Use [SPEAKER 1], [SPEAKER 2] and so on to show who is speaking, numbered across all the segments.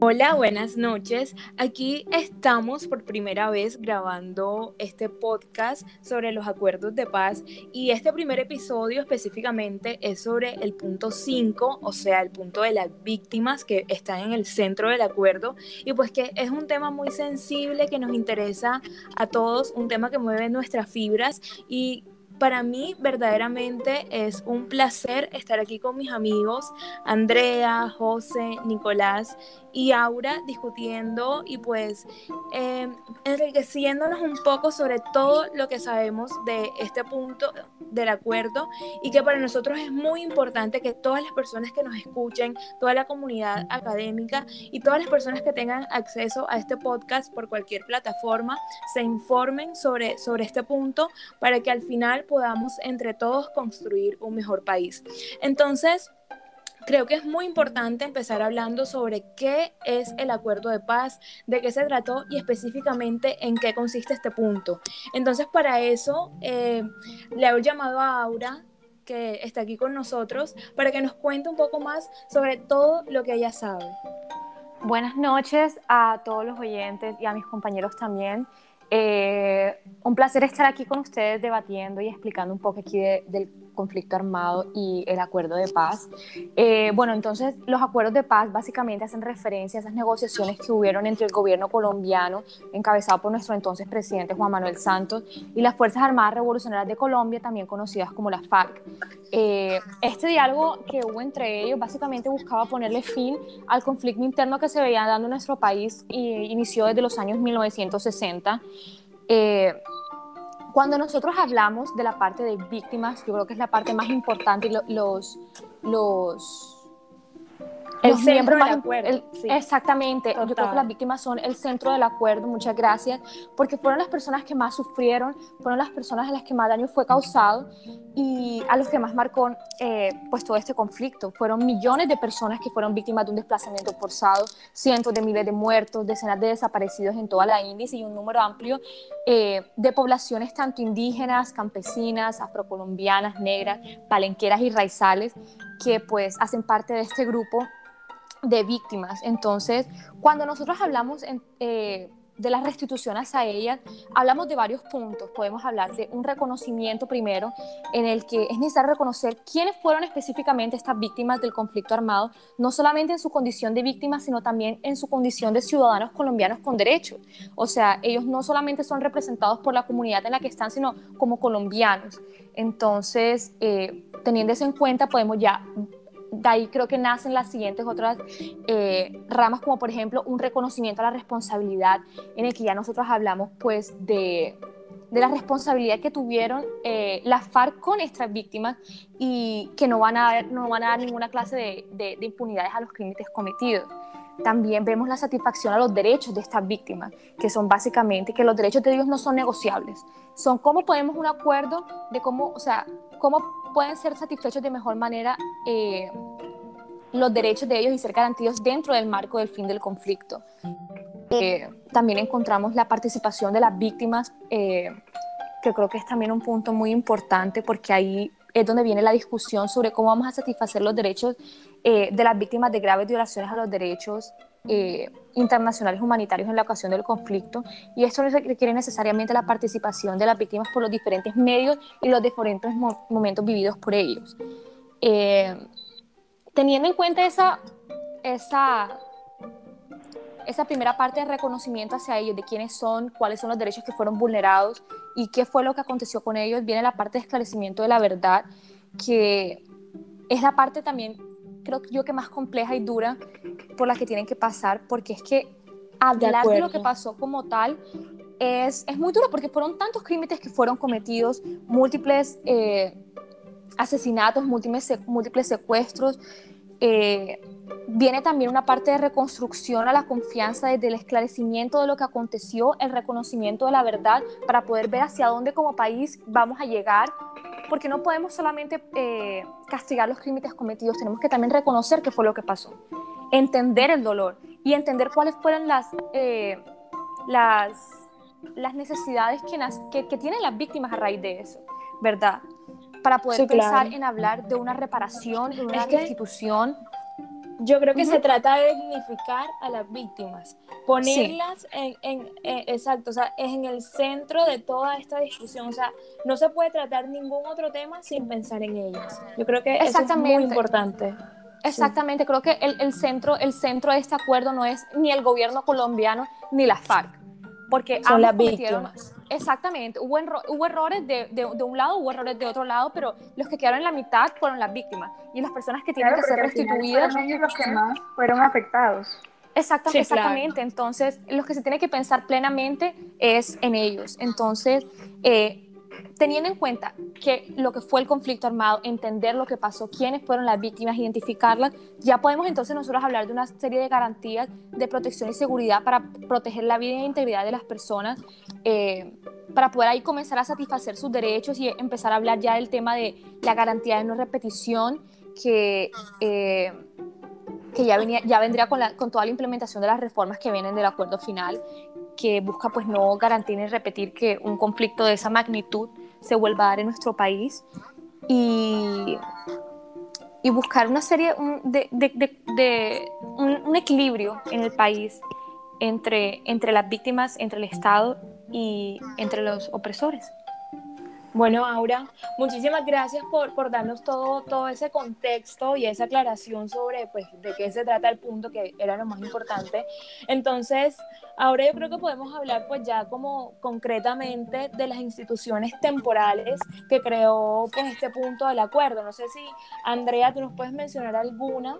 [SPEAKER 1] Hola, buenas noches. Aquí estamos por primera vez grabando este podcast sobre los acuerdos de paz y este primer episodio específicamente es sobre el punto 5, o sea, el punto de las víctimas que están en el centro del acuerdo y pues que es un tema muy sensible que nos interesa a todos, un tema que mueve nuestras fibras y para mí verdaderamente es un placer estar aquí con mis amigos Andrea, José, Nicolás y Aura discutiendo y pues eh, enriqueciéndonos un poco sobre todo lo que sabemos de este punto del acuerdo y que para nosotros es muy importante que todas las personas que nos escuchen, toda la comunidad académica y todas las personas que tengan acceso a este podcast por cualquier plataforma se informen sobre, sobre este punto para que al final podamos entre todos construir un mejor país. Entonces, Creo que es muy importante empezar hablando sobre qué es el acuerdo de paz, de qué se trató y específicamente en qué consiste este punto. Entonces, para eso, eh, le he llamado a Aura, que está aquí con nosotros, para que nos cuente un poco más sobre todo lo que ella sabe.
[SPEAKER 2] Buenas noches a todos los oyentes y a mis compañeros también. Eh, un placer estar aquí con ustedes debatiendo y explicando un poco aquí del conflicto armado y el acuerdo de paz. Eh, bueno, entonces los acuerdos de paz básicamente hacen referencia a esas negociaciones que hubieron entre el gobierno colombiano, encabezado por nuestro entonces presidente Juan Manuel Santos, y las Fuerzas Armadas Revolucionarias de Colombia, también conocidas como las FARC. Eh, este diálogo que hubo entre ellos básicamente buscaba ponerle fin al conflicto interno que se veía dando en nuestro país y inició desde los años 1960. Eh, cuando nosotros hablamos de la parte de víctimas, yo creo que es la parte más importante y los, los
[SPEAKER 1] el centro del acuerdo.
[SPEAKER 2] Exactamente, yo creo que las víctimas son el centro del acuerdo, muchas gracias, porque fueron las personas que más sufrieron, fueron las personas a las que más daño fue causado y a los que más marcó eh, pues todo este conflicto. Fueron millones de personas que fueron víctimas de un desplazamiento forzado, cientos de miles de muertos, decenas de desaparecidos en toda la índice y un número amplio eh, de poblaciones tanto indígenas, campesinas, afrocolombianas, negras, palenqueras y raizales que pues hacen parte de este grupo de víctimas. Entonces, cuando nosotros hablamos eh, de la restitución hacia ellas, hablamos de varios puntos. Podemos hablar de un reconocimiento primero, en el que es necesario reconocer quiénes fueron específicamente estas víctimas del conflicto armado, no solamente en su condición de víctimas, sino también en su condición de ciudadanos colombianos con derechos. O sea, ellos no solamente son representados por la comunidad en la que están, sino como colombianos. Entonces, eh, teniendo eso en cuenta, podemos ya de ahí creo que nacen las siguientes otras eh, ramas, como por ejemplo un reconocimiento a la responsabilidad, en el que ya nosotros hablamos pues de, de la responsabilidad que tuvieron eh, las FARC con estas víctimas y que no van a, no van a dar ninguna clase de, de, de impunidades a los crímenes cometidos también vemos la satisfacción a los derechos de estas víctimas, que son básicamente que los derechos de ellos no son negociables. Son cómo podemos un acuerdo de cómo, o sea, cómo pueden ser satisfechos de mejor manera eh, los derechos de ellos y ser garantidos dentro del marco del fin del conflicto. Eh, también encontramos la participación de las víctimas, eh, que creo que es también un punto muy importante porque ahí es donde viene la discusión sobre cómo vamos a satisfacer los derechos de las víctimas de graves violaciones a los derechos internacionales humanitarios en la ocasión del conflicto y esto requiere necesariamente la participación de las víctimas por los diferentes medios y los diferentes momentos vividos por ellos. Eh, teniendo en cuenta esa, esa, esa primera parte de reconocimiento hacia ellos, de quiénes son, cuáles son los derechos que fueron vulnerados y qué fue lo que aconteció con ellos, viene la parte de esclarecimiento de la verdad, que es la parte también creo yo que más compleja y dura por la que tienen que pasar, porque es que hablar de, lo que pasó como tal es, es, muy duro, porque fueron tantos crímenes que fueron cometidos, múltiples eh, asesinatos, múltiples, múltiples secuestros. Eh, viene también una parte de reconstrucción a la confianza desde el esclarecimiento de lo que aconteció, el reconocimiento de la verdad, para poder ver hacia dónde como país vamos a llegar porque no podemos solamente eh, castigar los crímenes cometidos, tenemos que también reconocer qué fue lo que pasó, entender el dolor y entender cuáles fueron las, eh, las, las necesidades que, que, tienen las víctimas a raíz de eso, ¿verdad? Para poder pensar en hablar de una reparación, de una restitución.
[SPEAKER 1] Yo creo que se trata de dignificar a las víctimas, ponerlas en, en, eh, exacto, o sea, es en el centro de toda esta discusión, o sea, no se puede tratar ningún otro tema sin pensar en ellas. Yo creo que eso es muy importante.
[SPEAKER 2] Exactamente, creo que el, el, centro, el centro de este acuerdo no es ni el gobierno colombiano ni las FARC, porque
[SPEAKER 1] son las víctimas.
[SPEAKER 2] Exactamente, hubo, hubo errores de, de, un lado, hubo errores de otro lado, pero los que quedaron en la mitad fueron las víctimas y las personas que tienen que ser restituidas.
[SPEAKER 3] Fueron los que más fueron afectados.
[SPEAKER 2] exactamente, entonces los que se tiene que pensar plenamente es en ellos. Entonces, eh, teniendo en cuenta que lo que fue el conflicto armado, entender lo que pasó, quiénes fueron las víctimas, identificarlas, ya podemos entonces nosotros hablar de una serie de garantías de protección y seguridad para proteger la vida e integridad de las personas, eh, para poder ahí comenzar a satisfacer sus derechos y empezar a hablar ya del tema de la garantía de no repetición que... Eh, que ya, venía, ya vendría con, la, con toda la implementación de las reformas que vienen del acuerdo final, que busca pues no garantir ni repetir que un conflicto de esa magnitud se vuelva a dar en nuestro país y, y buscar una serie de, de, de, un, equilibrio en el país entre, entre las víctimas, entre el Estado y entre los opresores.
[SPEAKER 1] Bueno, Aura, muchísimas gracias por, por darnos todo, todo ese contexto y esa aclaración sobre pues, de qué se trata el punto que era lo más importante. Entonces, ahora yo creo que podemos hablar pues ya como concretamente de las instituciones temporales que creó pues este punto del acuerdo. No sé si, Andrea, tú nos puedes mencionar alguna.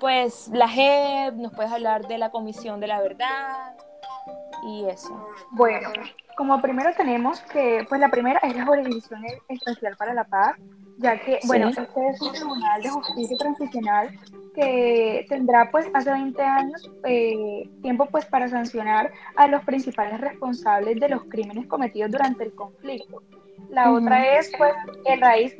[SPEAKER 1] Pues la JEP, nos puedes hablar de la Comisión de la Verdad y eso.
[SPEAKER 3] Bueno, como primero tenemos que, pues la primera es la Jurisdicción Especial para la Paz, ya que, bueno, este es un tribunal de justicia transicional que tendrá pues hace 20 años eh, tiempo pues para sancionar a los principales responsables de los crímenes cometidos durante el conflicto. La otra es pues, el raíz,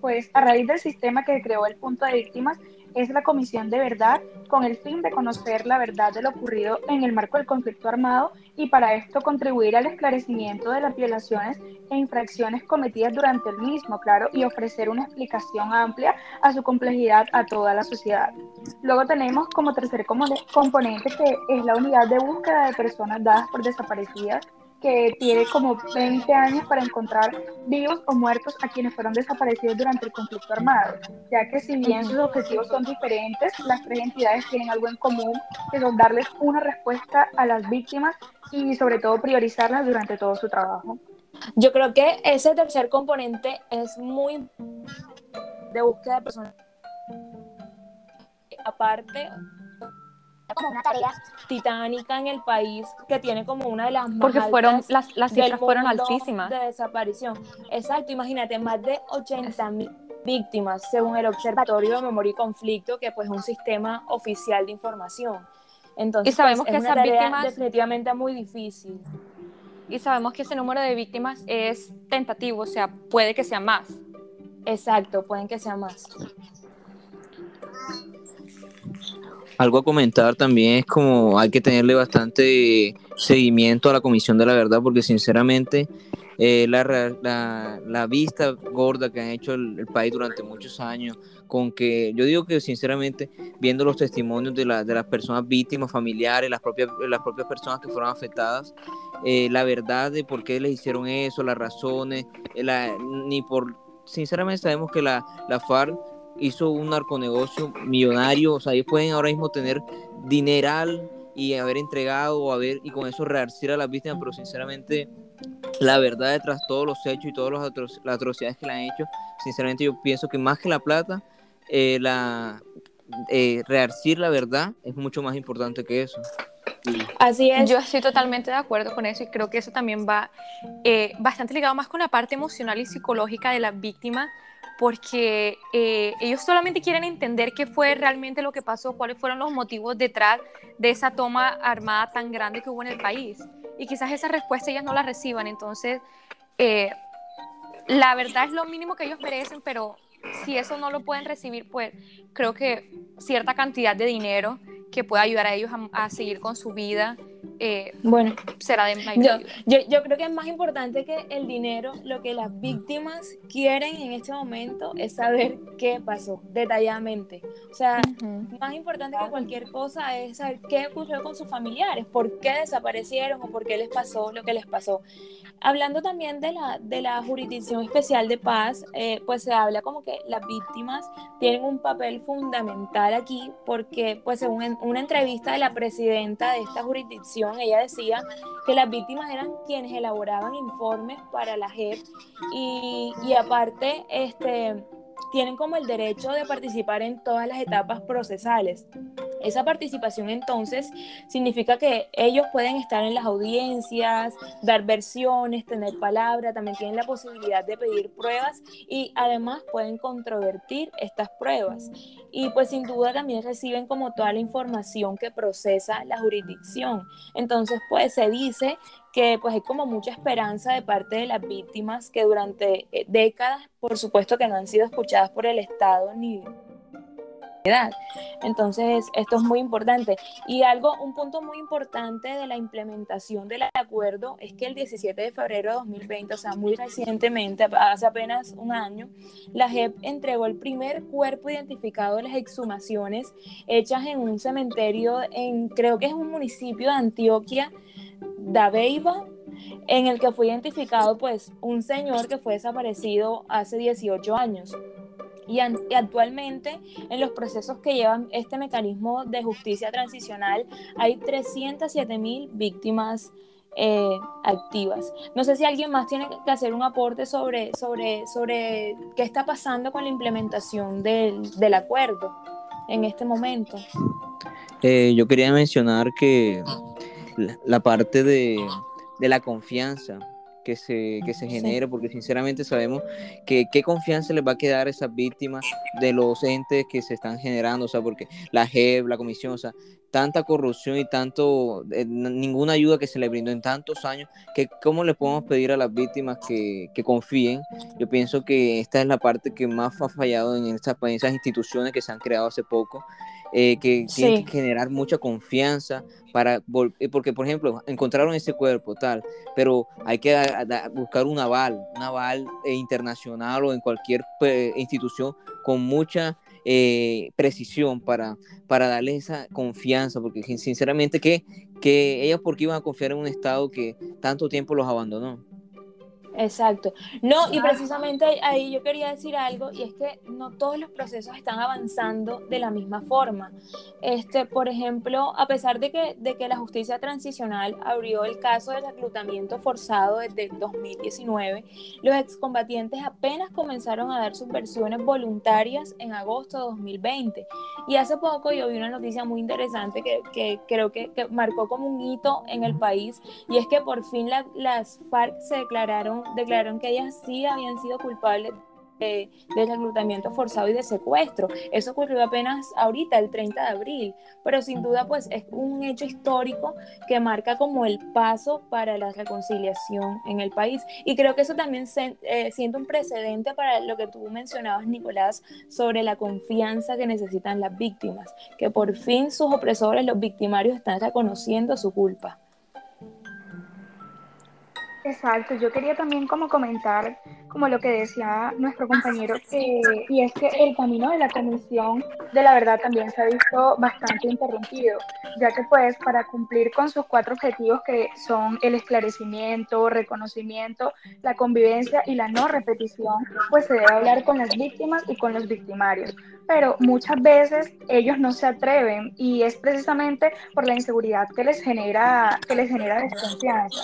[SPEAKER 3] pues a raíz del sistema que creó el punto de víctimas es la Comisión de Verdad con el fin de conocer la verdad de lo ocurrido en el marco del conflicto armado y para esto contribuir al esclarecimiento de las violaciones e infracciones cometidas durante el mismo, claro, y ofrecer una explicación amplia a su complejidad a toda la sociedad. Luego tenemos como tercer componente que es la unidad de búsqueda de personas dadas por desaparecidas que tiene como 20 años para encontrar vivos o muertos a quienes fueron desaparecidos durante el conflicto armado, ya que si bien sus objetivos son diferentes, las tres entidades tienen algo en común, que es darles una respuesta a las víctimas y sobre todo priorizarlas durante todo su trabajo.
[SPEAKER 1] Yo creo que ese tercer componente es muy de búsqueda de personas. Aparte, como una tarea titánica en el país que tiene como una de las más
[SPEAKER 2] porque fueron las, las cifras fueron altísimas.
[SPEAKER 1] de desaparición. Exacto imagínate más de 80 mil víctimas según el observatorio de memoria y conflicto que pues es un sistema oficial de información. Entonces
[SPEAKER 2] y sabemos
[SPEAKER 1] pues,
[SPEAKER 2] que
[SPEAKER 1] es una
[SPEAKER 2] esas
[SPEAKER 1] tarea
[SPEAKER 2] víctimas
[SPEAKER 1] definitivamente muy difícil.
[SPEAKER 2] Y sabemos que ese número de víctimas es tentativo o sea puede que sea más.
[SPEAKER 1] Exacto pueden que sea más
[SPEAKER 4] algo a comentar también es como hay que tenerle bastante seguimiento a la Comisión de la Verdad, porque sinceramente eh, la, la, vista gorda que han hecho el, país durante muchos años, con que yo digo que sinceramente, viendo los testimonios de, de las personas víctimas, familiares, las propias, las propias personas que fueron afectadas, eh, la verdad de por qué les hicieron eso, las razones, eh, ni por, sinceramente sabemos que la, la FARC hizo un narconegocio millonario, o sea, ellos pueden ahora mismo tener dineral y haber entregado o haber y con eso rearcir a las víctimas, pero sinceramente la verdad detrás de todos los hechos y todas las atrocidades que le han hecho, sinceramente yo pienso que más que la plata, eh, la eh, rearcir la verdad es mucho más importante que eso.
[SPEAKER 2] Así es. Yo estoy totalmente de acuerdo con eso y creo que eso también va eh, bastante ligado más con la parte emocional y psicológica de la víctima porque eh, ellos solamente quieren entender qué fue realmente lo que pasó, cuáles fueron los motivos detrás de esa toma armada tan grande que hubo en el país. Y quizás esa respuesta ellas no la reciban. Entonces, eh, la verdad es lo mínimo que ellos merecen, pero si eso no lo pueden recibir, pues creo que cierta cantidad de dinero que pueda ayudar a ellos a, seguir con su vida eh, bueno, será de
[SPEAKER 1] yo, yo, yo, creo que es más importante que el dinero, lo que las víctimas quieren en este momento es saber qué pasó detalladamente. O sea, más importante que cualquier cosa es saber qué ocurrió con sus familiares, por qué desaparecieron o por qué les pasó lo que les pasó. Hablando también de la, de la jurisdicción especial de paz, eh, pues se habla como que las víctimas tienen un papel fundamental aquí porque, pues según una entrevista de la presidenta de esta jurisdicción, ella decía que las víctimas eran quienes elaboraban informes para la JEP y, y aparte, este tienen como el derecho de participar en todas las etapas procesales. Esa participación entonces significa que ellos pueden estar en las audiencias, dar versiones, tener palabra, también tienen la posibilidad de pedir pruebas y además pueden controvertir estas pruebas. Y pues sin duda también reciben como toda la información que procesa la jurisdicción. Entonces pues se dice que pues hay como mucha esperanza de parte de las víctimas que durante eh, décadas, por supuesto que no han sido escuchadas por el Estado ni Entonces, esto es muy importante. Y algo, un punto muy importante de la implementación del acuerdo es que el 17 de febrero de 2020, o sea, muy recientemente, hace apenas un año, la JEP entregó el primer cuerpo identificado de las exhumaciones hechas en un cementerio en, creo que es un municipio de Antioquia, Dabeiba, en el que fue identificado pues un señor que fue desaparecido hace 18 años. Y, actualmente en los procesos que llevan este mecanismo de justicia transicional hay 307 mil víctimas eh, activas. No sé si alguien más tiene que hacer un aporte sobre, sobre, sobre qué está pasando con la implementación del, del acuerdo en este momento.
[SPEAKER 4] Eh, yo quería mencionar que la, parte de, la confianza que se, que se genere, porque sinceramente sabemos que qué confianza les va a quedar a esas víctimas de los entes que se están generando, o sea, porque la JEP, la comisión, o sea, tanta corrupción y tanto, eh, ninguna ayuda que se le brindó en tantos años, que cómo le podemos pedir a las víctimas que, que confíen. Yo pienso que esta es la parte que más ha fallado en, estas, en esas instituciones que se han creado hace poco eh, que tienen que generar mucha confianza para eh, porque por ejemplo encontraron ese cuerpo tal pero hay que buscar un aval un aval eh, internacional o en cualquier institución con mucha precisión para, para darles esa confianza, porque sinceramente que, que ellos porque iban a confiar en un Estado que tanto tiempo los abandonó.
[SPEAKER 1] Exacto. No, y precisamente ahí yo quería decir algo, y es que no todos los procesos están avanzando de la misma forma. Este, por ejemplo, a pesar de que, de que la justicia transicional abrió el caso del reclutamiento forzado desde 2019, los excombatientes apenas comenzaron a dar sus versiones voluntarias en agosto de 2020. Y hace poco yo vi una noticia muy interesante que, que creo que, que, marcó como un hito en el país, y es que por fin las FARC se declararon declararon que ellas sí habían sido culpables de, reclutamiento forzado y de secuestro. Eso ocurrió apenas ahorita, el 30 de abril, pero sin duda pues es un hecho histórico que marca como el paso para la reconciliación en el país. Y creo que eso también se, eh, siente un precedente para lo que tú mencionabas, Nicolás, sobre la confianza que necesitan las víctimas, que por fin sus opresores, los victimarios, están reconociendo su culpa.
[SPEAKER 3] Exacto, yo quería también como comentar, como lo que decía nuestro compañero, y es que el camino de la comisión de la verdad también se ha visto bastante interrumpido, ya que pues para cumplir con sus cuatro objetivos que son el esclarecimiento, reconocimiento, la convivencia y la no repetición, pues se debe hablar con las víctimas y con los victimarios, pero muchas veces ellos no se atreven y es precisamente por la inseguridad que les genera, que les genera desconfianza.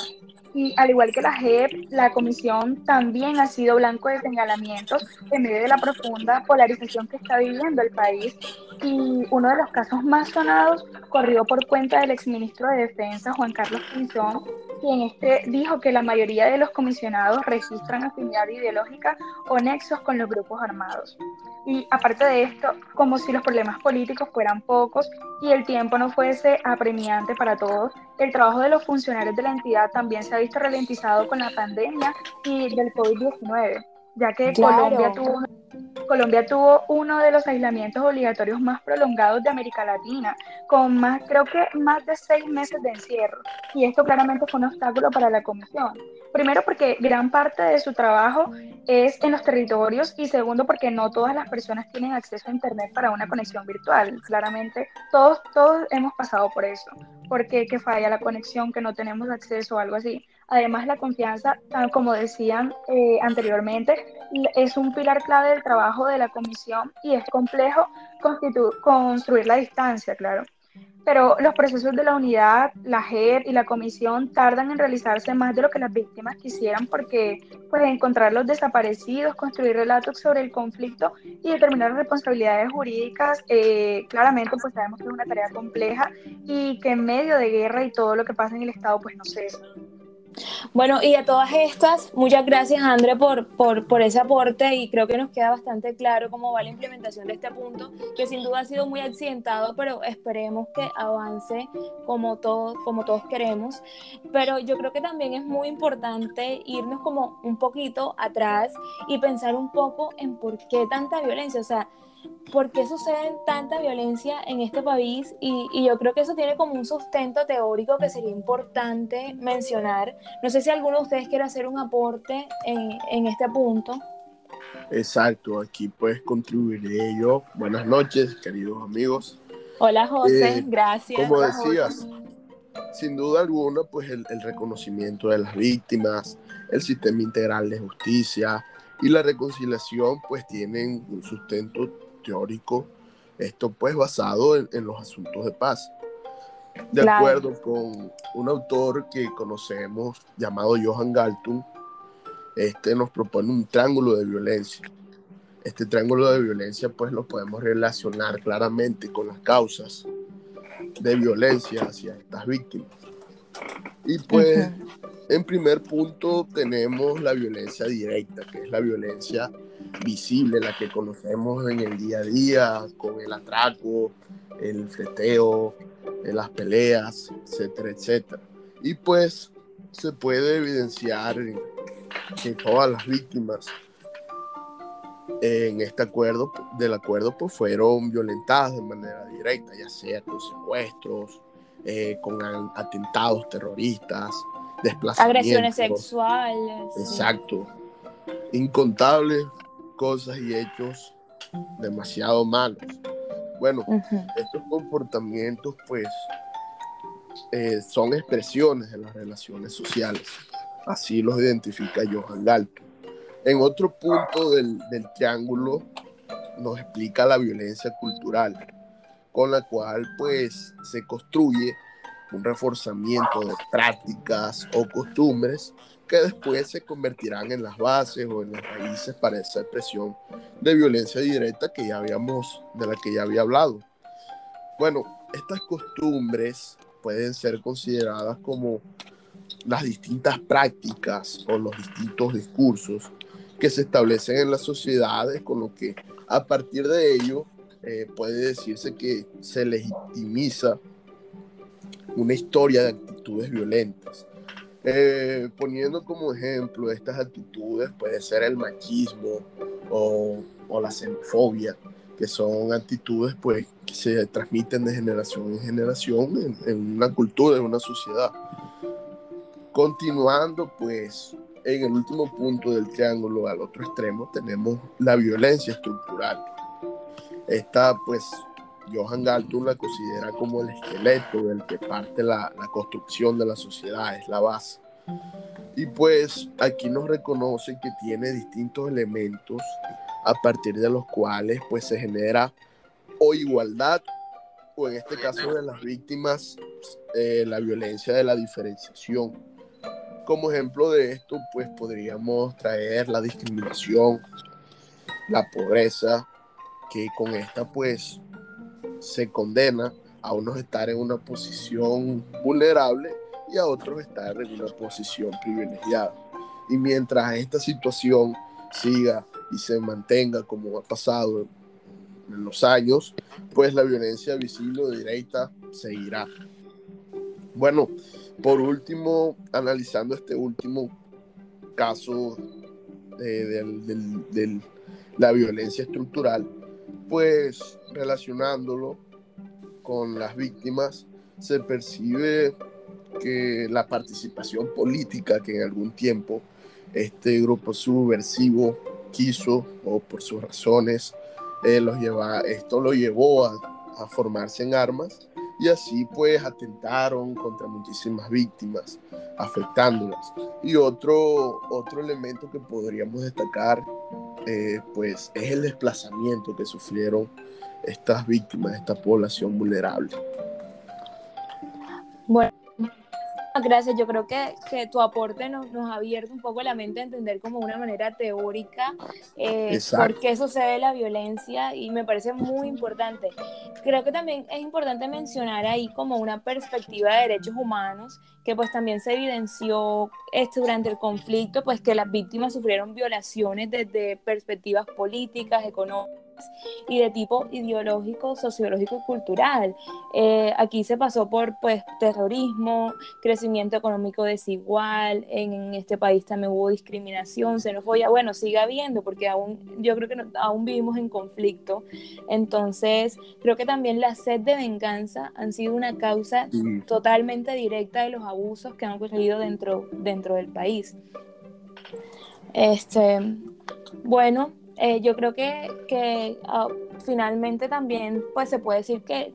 [SPEAKER 3] Y al igual que la JEP, la comisión también ha sido blanco de señalamientos en medio de la profunda polarización que está viviendo el país. Y uno de los casos más sonados corrió por cuenta del exministro de Defensa, Juan Carlos Pinzón, quien este dijo que la mayoría de los comisionados registran afinidad ideológica o nexos con los grupos armados. Y aparte de esto, como si los problemas políticos fueran pocos y el tiempo no fuese apremiante para todos, el trabajo de los funcionarios de la entidad también se ha visto ralentizado con la pandemia y del COVID-19. ya que Colombia tuvo Colombia tuvo uno de los aislamientos obligatorios más prolongados de América Latina, con más, creo que más de seis meses de encierro. Y esto claramente fue un obstáculo para la comisión. Primero porque gran parte de su trabajo es en los territorios y segundo porque no todas las personas tienen acceso a Internet para una conexión virtual. Claramente todos, todos hemos pasado por eso, porque que falla la conexión, que no tenemos acceso o algo así. Además, la confianza, como decían eh, anteriormente, es un pilar clave del trabajo de la comisión y es complejo construir la distancia, claro. Pero los procesos de la unidad, la JEP y la comisión tardan en realizarse más de lo que las víctimas quisieran porque pues, encontrar los desaparecidos, construir relatos sobre el conflicto y determinar responsabilidades jurídicas, eh, claramente pues sabemos que es una tarea compleja y que en medio de guerra y todo lo que pasa en el Estado pues no cesa.
[SPEAKER 1] Bueno, y a todas estas, muchas gracias, André, por, por, por, ese aporte y creo que nos queda bastante claro cómo va la implementación de este punto, que sin duda ha sido muy accidentado, pero esperemos que avance como, todo, como todos queremos. Pero yo creo que también es muy importante irnos como un poquito atrás y pensar un poco en por qué tanta violencia. O sea, por qué sucede tanta violencia en este país y, yo creo que eso tiene como un sustento teórico que sería importante mencionar. No sé si alguno de ustedes quiere hacer un aporte en, este punto.
[SPEAKER 5] Exacto, aquí pues contribuiré yo. Buenas noches, queridos amigos.
[SPEAKER 1] Hola José, eh, gracias.
[SPEAKER 5] Como decías, sin duda alguna, pues el, el reconocimiento de las víctimas, el sistema integral de justicia y la reconciliación pues tienen un sustento teórico, esto pues basado en, los asuntos de paz. De acuerdo con un autor que conocemos llamado Johan Galtung, este nos propone un triángulo de violencia. Este triángulo de violencia pues lo podemos relacionar claramente con las causas de violencia hacia estas víctimas. Y pues en primer punto tenemos la violencia directa, que es la violencia visible, la que conocemos en el día a día, con el atraco, el fleteo, las peleas, etcétera, etcétera. Y pues se puede evidenciar que todas las víctimas en este acuerdo, del acuerdo, pues fueron violentadas de manera directa, ya sea con secuestros, eh, con atentados terroristas, desplazamientos.
[SPEAKER 1] Agresiones sexuales.
[SPEAKER 5] Exacto. Incontables cosas y hechos demasiado malos. Bueno, estos comportamientos pues eh, son expresiones de las relaciones sociales. Así los identifica Johan Galton. En otro punto del, del triángulo nos explica la violencia cultural, con la cual pues se construye un reforzamiento de prácticas o costumbres que después se convertirán en las bases o en las raíces para esa expresión de violencia directa que ya habíamos, de la que ya había hablado. Bueno, estas costumbres pueden ser consideradas como las distintas prácticas o los distintos discursos que se establecen en las sociedades, con lo que a partir de ello eh, puede decirse que se legitimiza una historia de actitudes violentas. Eh, poniendo como ejemplo estas actitudes puede ser el machismo o, o, la xenofobia, que son actitudes pues, que se transmiten de generación en generación en, en una cultura, en una sociedad. Continuando pues en el último punto del triángulo al otro extremo tenemos la violencia estructural. Esta pues Johan Galtung la considera como el esqueleto del que parte la, la, construcción de la sociedad, es la base. Y pues aquí nos reconoce que tiene distintos elementos a partir de los cuales pues se genera o igualdad o en este caso de las víctimas eh, la violencia de la diferenciación. Como ejemplo de esto pues podríamos traer la discriminación, la pobreza, que con esta pues se condena a unos estar en una posición vulnerable y a otros estar en una posición privilegiada. Y mientras esta situación siga y se mantenga como ha pasado en los años, pues la violencia visible o directa seguirá. Bueno, por último, analizando este último caso de la violencia estructural, pues relacionándolo con las víctimas, se percibe que la participación política que en algún tiempo este grupo subversivo quiso o por sus razones eh, los lleva, esto lo llevó a, a, formarse en armas y así pues atentaron contra muchísimas víctimas afectándolas. Y otro otro elemento que podríamos destacar eh, pues es el desplazamiento que sufrieron estas víctimas esta población vulnerable.
[SPEAKER 1] Bueno Gracias, yo creo que, que tu aporte nos, nos, ha abierto un poco la mente a entender como una manera teórica eh, por qué sucede la violencia y me parece muy importante. Creo que también es importante mencionar ahí como una perspectiva de derechos humanos que pues también se evidenció este, durante el conflicto, pues que las víctimas sufrieron violaciones desde perspectivas políticas, económicas y de tipo ideológico, sociológico y cultural. Eh, aquí se pasó por pues, terrorismo, crecimiento económico desigual, en, este país también hubo discriminación, xenofobia, bueno, sigue habiendo porque aún, yo creo que aún vivimos en conflicto. Entonces, creo que también la sed de venganza han sido una causa totalmente directa de los abusos que han ocurrido dentro, dentro del país. Este, bueno, eh, yo creo que, que ah, finalmente también pues se puede decir que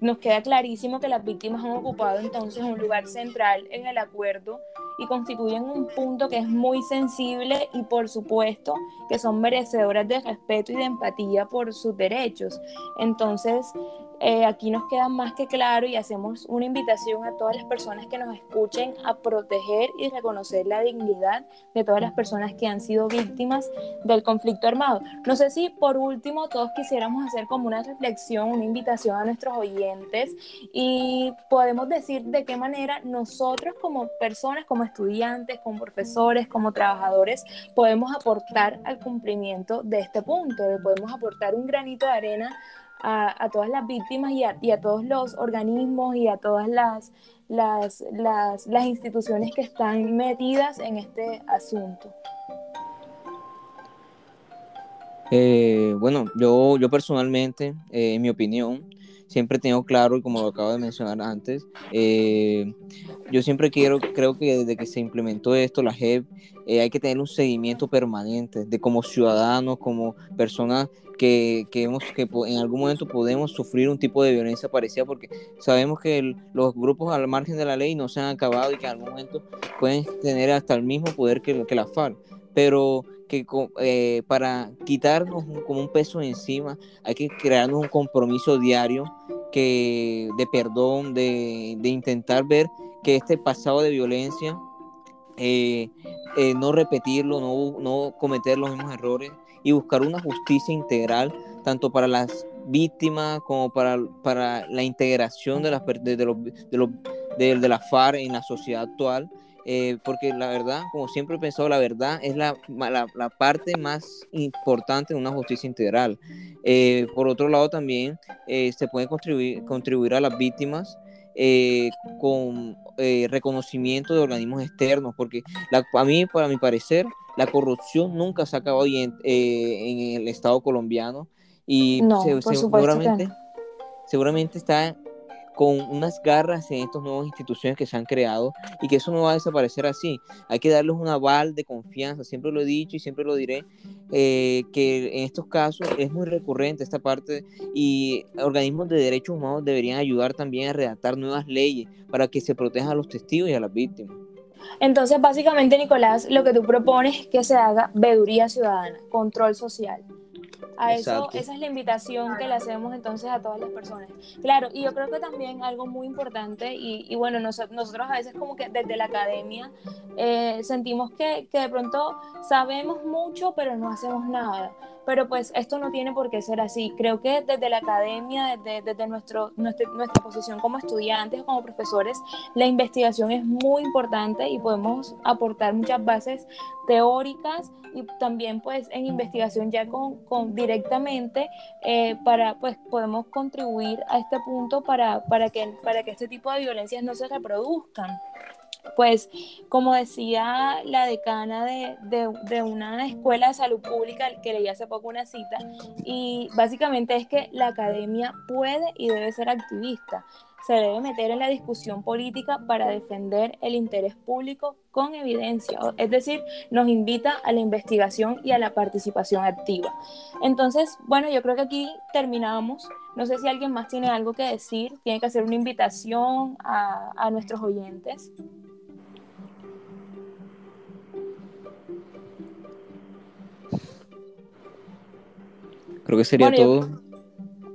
[SPEAKER 1] nos queda clarísimo que las víctimas han ocupado entonces un lugar central en el acuerdo y constituyen un punto que es muy sensible y por supuesto que son merecedoras de respeto y de empatía por sus derechos. Entonces, eh, aquí nos queda más que claro y hacemos una invitación a todas las personas que nos escuchen a proteger y reconocer la dignidad de todas las personas que han sido víctimas del conflicto armado. No sé si por último todos quisiéramos hacer como una reflexión, una invitación a nuestros oyentes y podemos decir de qué manera nosotros como personas, como estudiantes, como profesores, como trabajadores, podemos aportar al cumplimiento de este punto, podemos aportar un granito de arena a, todas las víctimas y a, todos los organismos y a todas las, las, las, instituciones que están metidas en este asunto.
[SPEAKER 4] Eh, bueno, yo, yo personalmente, eh, en mi opinión, siempre tengo claro, y como lo acabo de mencionar antes, eh, yo siempre quiero, creo que desde que se implementó esto, la JEP, hay que tener un seguimiento permanente de como ciudadanos, como personas que, que, hemos, que en algún momento podemos sufrir un tipo de violencia parecida porque sabemos que los grupos al margen de la ley no se han acabado y que en algún momento pueden tener hasta el mismo poder que, que la FARC. Pero que eh, para quitarnos como un peso encima hay que crearnos un compromiso diario que, de perdón, de, de intentar ver que este pasado de violencia eh, eh, no repetirlo, no, no cometer los mismos errores y buscar una justicia integral, tanto para las víctimas como para, para la integración de, las, de, de, los, de, los, de, la FARC en la sociedad actual. Eh, porque la verdad, como siempre he pensado, la verdad es la, la, la parte más importante de una justicia integral. Eh, por otro lado, también eh, se puede contribuir, contribuir a las víctimas con reconocimiento de organismos externos, porque la, a mí, para mi parecer, la corrupción nunca se ha acabado en, en el Estado colombiano y seguramente, seguramente está con unas garras en estas nuevas instituciones que se han creado y que eso no va a desaparecer así. Hay que darles un aval de confianza, siempre lo he dicho y siempre lo diré, eh, que en estos casos es muy recurrente esta parte y organismos de derechos humanos deberían ayudar también a redactar nuevas leyes para que se protejan a los testigos y a las víctimas.
[SPEAKER 1] Entonces, básicamente, Nicolás, lo que tú propones es que se haga veeduría ciudadana, control social. A eso, esa es la invitación que le hacemos entonces a todas las personas. Claro, y yo creo que también algo muy importante, y, bueno, nosotros a veces como que desde la academia eh, sentimos que, que de pronto sabemos mucho, pero no hacemos nada pero pues esto no tiene por qué ser así. Creo que desde la academia, desde, desde nuestro, nuestra, nuestra posición como estudiantes como profesores, la investigación es muy importante y podemos aportar muchas bases teóricas y también pues en investigación ya con, con directamente eh, para pues podemos contribuir a este punto para, para, que, para que este tipo de violencias no se reproduzcan. Pues como decía la decana de, de, una escuela de salud pública que leí hace poco una cita, y básicamente es que la academia puede y debe ser activista se debe meter en la discusión política para defender el interés público con evidencia, es decir, nos invita a la investigación y a la participación activa. Entonces, bueno, yo creo que aquí terminamos. No sé si alguien más tiene algo que decir, tiene que hacer una invitación a, a nuestros oyentes.
[SPEAKER 4] Creo que sería todo.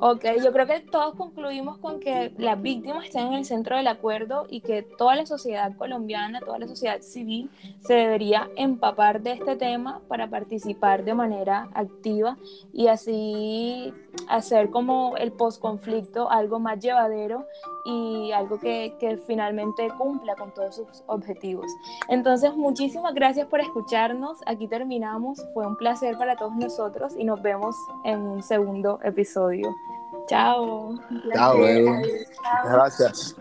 [SPEAKER 1] Ok, yo creo que todos concluimos con que las víctimas están en el centro del acuerdo y que toda la sociedad colombiana, toda la sociedad civil se debería empapar de este tema para participar de manera activa y así hacer como el posconflicto algo más llevadero y algo que, que finalmente cumpla con todos sus objetivos. Entonces, muchísimas gracias por escucharnos. Aquí terminamos. Fue un placer para todos nosotros y nos vemos en un segundo episodio. Chao.
[SPEAKER 5] Chao. Gracias.